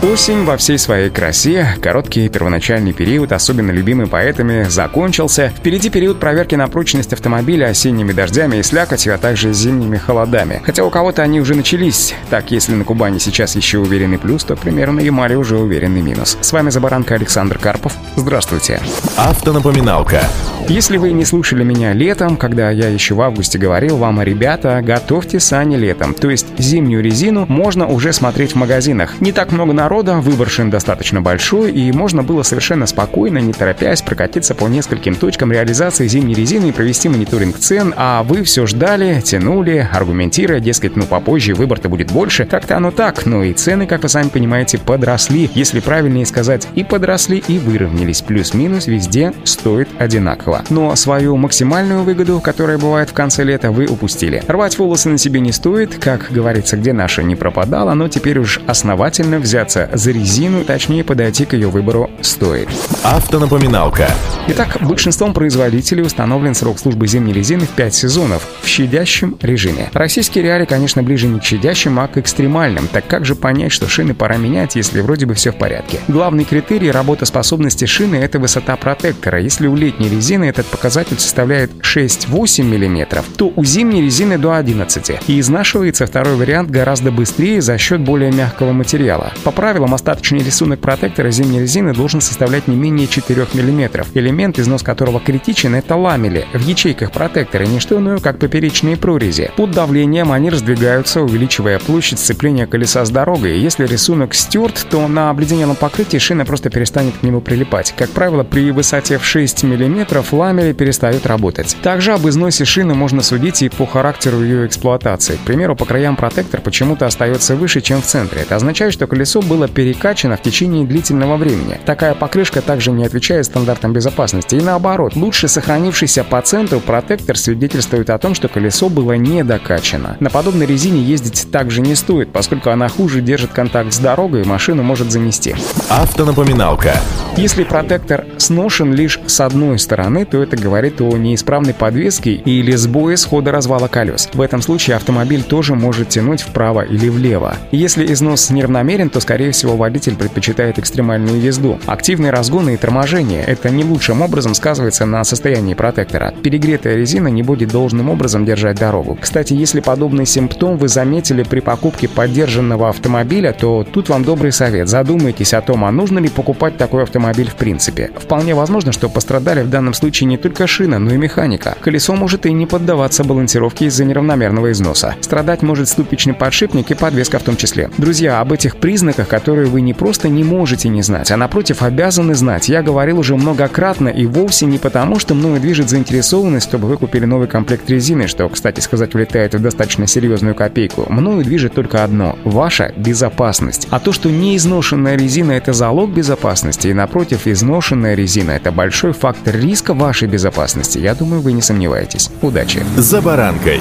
Осень во всей своей красе, короткий первоначальный период, особенно любимый поэтами, закончился. Впереди период проверки на прочность автомобиля осенними дождями и слякотью, а также зимними холодами. Хотя у кого-то они уже начались. Так, если на Кубани сейчас еще уверенный плюс, то, к примеру, на Ямале уже уверенный минус. С вами Забаранка Александр Карпов. Здравствуйте. Автонапоминалка. Если вы не слушали меня летом, когда я еще в августе говорил вам, ребята, готовьте сани летом. То есть зимнюю резину можно уже смотреть в магазинах. Не так много народа, выбор шин достаточно большой, и можно было совершенно спокойно, не торопясь, прокатиться по нескольким точкам реализации зимней резины и провести мониторинг цен, а вы все ждали, тянули, аргументируя, дескать, ну попозже выбор-то будет больше. Как-то оно так, но и цены, как вы сами понимаете, подросли, если правильнее сказать, и подросли, и выровнялись. Плюс-минус везде стоит одинаково. Но свою максимальную выгоду, которая бывает в конце лета, вы упустили. Рвать волосы на себе не стоит, как говорится, где наша не пропадала, но теперь уж основательно взяться взяться за резину, точнее подойти к ее выбору стоит. Автонапоминалка. Итак, большинством производителей установлен срок службы зимней резины в 5 сезонов в щадящем режиме. Российские реалии, конечно, ближе не к щадящим, а к экстремальным. Так как же понять, что шины пора менять, если вроде бы все в порядке? Главный критерий работоспособности шины – это высота протектора. Если у летней резины этот показатель составляет 6-8 мм, то у зимней резины до 11. И изнашивается второй вариант гораздо быстрее за счет более мягкого материала. По правилам, остаточный рисунок протектора зимней резины должен составлять не менее 4 мм. Элемент, износ которого критичен, это ламели. В ячейках протектора не что иное, как поперечные прорези. Под давлением они раздвигаются, увеличивая площадь сцепления колеса с дорогой. Если рисунок стерт, то на обледенелом покрытии шина просто перестанет к нему прилипать. Как правило, при высоте в 6 мм ламели перестают работать. Также об износе шины можно судить и по характеру ее эксплуатации. К примеру, по краям протектор почему-то остается выше, чем в центре. Это означает, что колесо было перекачано в течение длительного времени. Такая покрышка также не отвечает стандартам безопасности. И наоборот, лучше сохранившийся по центру протектор свидетельствует о том, что колесо было не докачано. На подобной резине ездить также не стоит, поскольку она хуже держит контакт с дорогой и машину может занести. Автонапоминалка. Если протектор сношен лишь с одной стороны, то это говорит о неисправной подвеске или сбое схода развала колес. В этом случае автомобиль тоже может тянуть вправо или влево. Если износ неравномерен, то, скорее всего, водитель предпочитает экстремальную езду. Активные разгоны и торможение – это не лучшим образом сказывается на состоянии протектора. Перегретая резина не будет должным образом держать дорогу. Кстати, если подобный симптом вы заметили при покупке поддержанного автомобиля, то тут вам добрый совет. Задумайтесь о том, а нужно ли покупать такой автомобиль в принципе. Вполне возможно, что пострадали в данном случае не только шина, но и механика. Колесо может и не поддаваться балансировке из-за неравномерного износа. Страдать может ступичный подшипник и подвеска в том числе. Друзья, об этих признаках, которые вы не просто не можете не знать, а напротив обязаны знать. Я говорил уже многократно и вовсе не потому, что мною движет заинтересованность, чтобы вы купили новый комплект резины, что, кстати сказать, влетает в достаточно серьезную копейку. Мною движет только одно – ваша безопасность. А то, что неизношенная резина – это залог безопасности, и напротив, изношенная резина – это большой фактор риска вашей безопасности, я думаю, вы не сомневаетесь. Удачи! За баранкой!